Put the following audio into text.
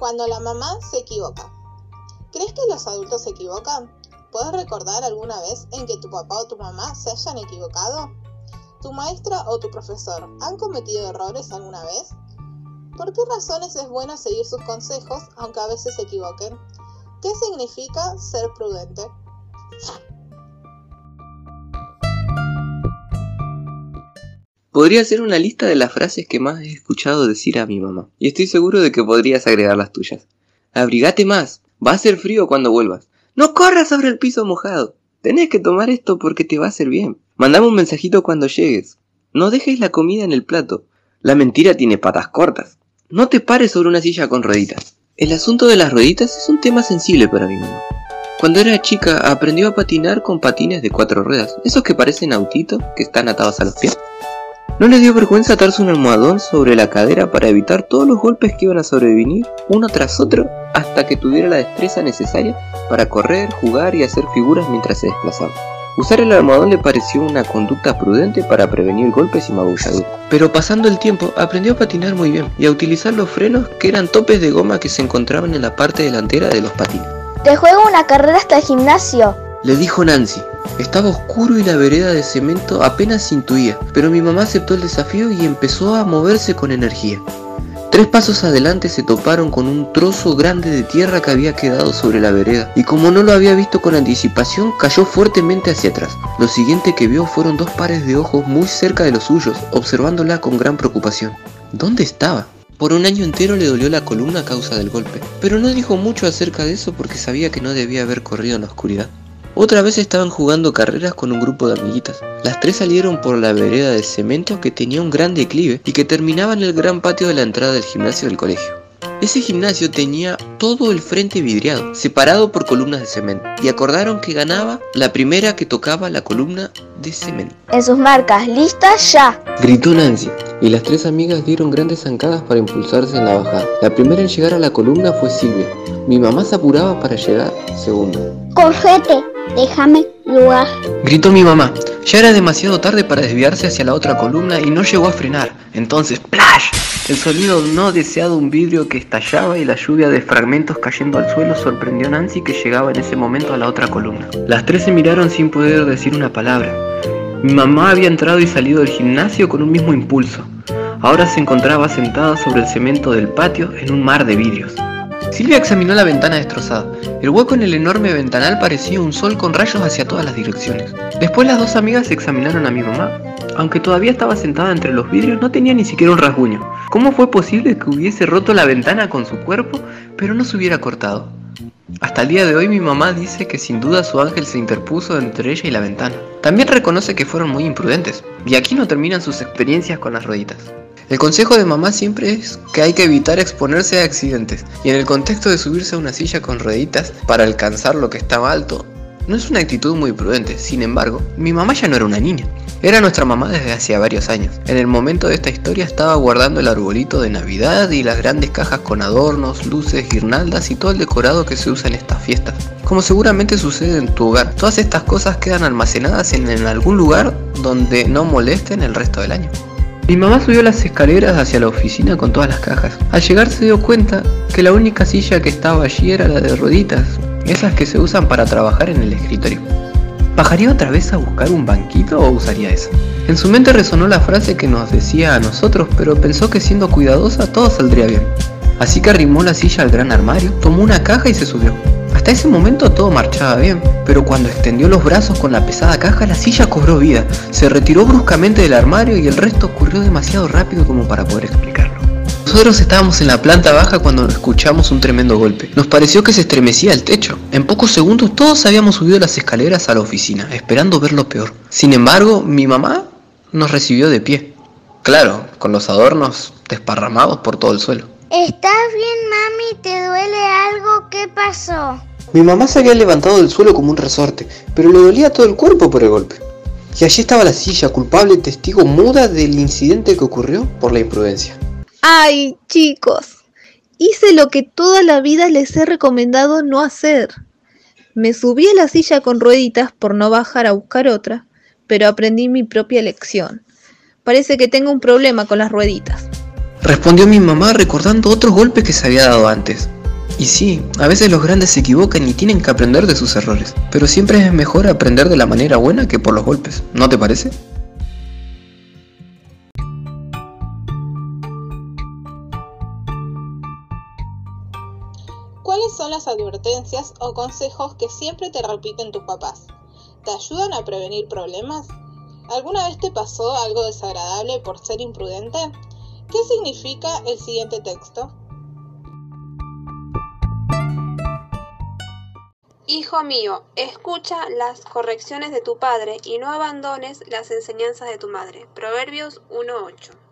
Cuando la mamá se equivoca. ¿Crees que los adultos se equivocan? ¿Puedes recordar alguna vez en que tu papá o tu mamá se hayan equivocado? ¿Tu maestra o tu profesor han cometido errores alguna vez? ¿Por qué razones es bueno seguir sus consejos aunque a veces se equivoquen? ¿Qué significa ser prudente? Podría hacer una lista de las frases que más he escuchado decir a mi mamá, y estoy seguro de que podrías agregar las tuyas. Abrigate más, va a ser frío cuando vuelvas. No corras sobre el piso mojado. Tenés que tomar esto porque te va a hacer bien. Mandame un mensajito cuando llegues. No dejes la comida en el plato. La mentira tiene patas cortas. No te pares sobre una silla con rueditas. El asunto de las rueditas es un tema sensible para mi mamá. Cuando era chica aprendió a patinar con patines de cuatro ruedas, esos que parecen autitos que están atados a los pies. No le dio vergüenza atarse un almohadón sobre la cadera para evitar todos los golpes que iban a sobrevenir uno tras otro hasta que tuviera la destreza necesaria para correr, jugar y hacer figuras mientras se desplazaba. Usar el almohadón le pareció una conducta prudente para prevenir golpes y magulladuras. Pero pasando el tiempo aprendió a patinar muy bien y a utilizar los frenos que eran topes de goma que se encontraban en la parte delantera de los patines. Te juego una carrera hasta el gimnasio. Le dijo Nancy, estaba oscuro y la vereda de cemento apenas se intuía, pero mi mamá aceptó el desafío y empezó a moverse con energía. Tres pasos adelante se toparon con un trozo grande de tierra que había quedado sobre la vereda, y como no lo había visto con anticipación, cayó fuertemente hacia atrás. Lo siguiente que vio fueron dos pares de ojos muy cerca de los suyos, observándola con gran preocupación. ¿Dónde estaba? Por un año entero le dolió la columna a causa del golpe, pero no dijo mucho acerca de eso porque sabía que no debía haber corrido en la oscuridad. Otra vez estaban jugando carreras con un grupo de amiguitas. Las tres salieron por la vereda de cemento que tenía un gran declive y que terminaba en el gran patio de la entrada del gimnasio del colegio. Ese gimnasio tenía todo el frente vidriado, separado por columnas de cemento, y acordaron que ganaba la primera que tocaba la columna de cemento. En sus marcas, listas ya. Gritó Nancy, y las tres amigas dieron grandes zancadas para impulsarse en la bajada. La primera en llegar a la columna fue Silvia. Mi mamá se apuraba para llegar segunda. Correte, déjame lugar. Gritó mi mamá. Ya era demasiado tarde para desviarse hacia la otra columna y no llegó a frenar. Entonces, ¡plash! El sonido no deseado un vidrio que estallaba y la lluvia de fragmentos cayendo al suelo sorprendió a Nancy que llegaba en ese momento a la otra columna. Las tres se miraron sin poder decir una palabra. Mi mamá había entrado y salido del gimnasio con un mismo impulso. Ahora se encontraba sentada sobre el cemento del patio en un mar de vidrios. Silvia examinó la ventana destrozada. El hueco en el enorme ventanal parecía un sol con rayos hacia todas las direcciones. Después las dos amigas examinaron a mi mamá. Aunque todavía estaba sentada entre los vidrios, no tenía ni siquiera un rasguño. ¿Cómo fue posible que hubiese roto la ventana con su cuerpo, pero no se hubiera cortado? Hasta el día de hoy mi mamá dice que sin duda su ángel se interpuso entre ella y la ventana. También reconoce que fueron muy imprudentes, y aquí no terminan sus experiencias con las rueditas. El consejo de mamá siempre es que hay que evitar exponerse a accidentes, y en el contexto de subirse a una silla con rueditas para alcanzar lo que estaba alto, no es una actitud muy prudente, sin embargo, mi mamá ya no era una niña. Era nuestra mamá desde hacía varios años. En el momento de esta historia estaba guardando el arbolito de Navidad y las grandes cajas con adornos, luces, guirnaldas y todo el decorado que se usa en estas fiestas. Como seguramente sucede en tu hogar, todas estas cosas quedan almacenadas en, en algún lugar donde no molesten el resto del año. Mi mamá subió las escaleras hacia la oficina con todas las cajas. Al llegar se dio cuenta que la única silla que estaba allí era la de rueditas, esas que se usan para trabajar en el escritorio. ¿Bajaría otra vez a buscar un banquito o usaría eso? En su mente resonó la frase que nos decía a nosotros, pero pensó que siendo cuidadosa todo saldría bien. Así que arrimó la silla al gran armario, tomó una caja y se subió. Hasta ese momento todo marchaba bien, pero cuando extendió los brazos con la pesada caja, la silla cobró vida, se retiró bruscamente del armario y el resto ocurrió demasiado rápido como para poder explicarlo. Nosotros estábamos en la planta baja cuando escuchamos un tremendo golpe. Nos pareció que se estremecía el techo. En pocos segundos todos habíamos subido las escaleras a la oficina, esperando ver lo peor. Sin embargo, mi mamá nos recibió de pie. Claro, con los adornos desparramados por todo el suelo. ¿Estás bien, mami? ¿Te duele algo? ¿Qué pasó? Mi mamá se había levantado del suelo como un resorte, pero le dolía todo el cuerpo por el golpe. Y allí estaba la silla, culpable testigo muda del incidente que ocurrió por la imprudencia. Ay, chicos, hice lo que toda la vida les he recomendado no hacer. Me subí a la silla con rueditas por no bajar a buscar otra, pero aprendí mi propia lección. Parece que tengo un problema con las rueditas. Respondió mi mamá recordando otros golpes que se había dado antes. Y sí, a veces los grandes se equivocan y tienen que aprender de sus errores, pero siempre es mejor aprender de la manera buena que por los golpes, ¿no te parece? ¿Cuáles son las advertencias o consejos que siempre te repiten tus papás? ¿Te ayudan a prevenir problemas? ¿Alguna vez te pasó algo desagradable por ser imprudente? ¿Qué significa el siguiente texto? Hijo mío, escucha las correcciones de tu padre y no abandones las enseñanzas de tu madre. Proverbios 1.8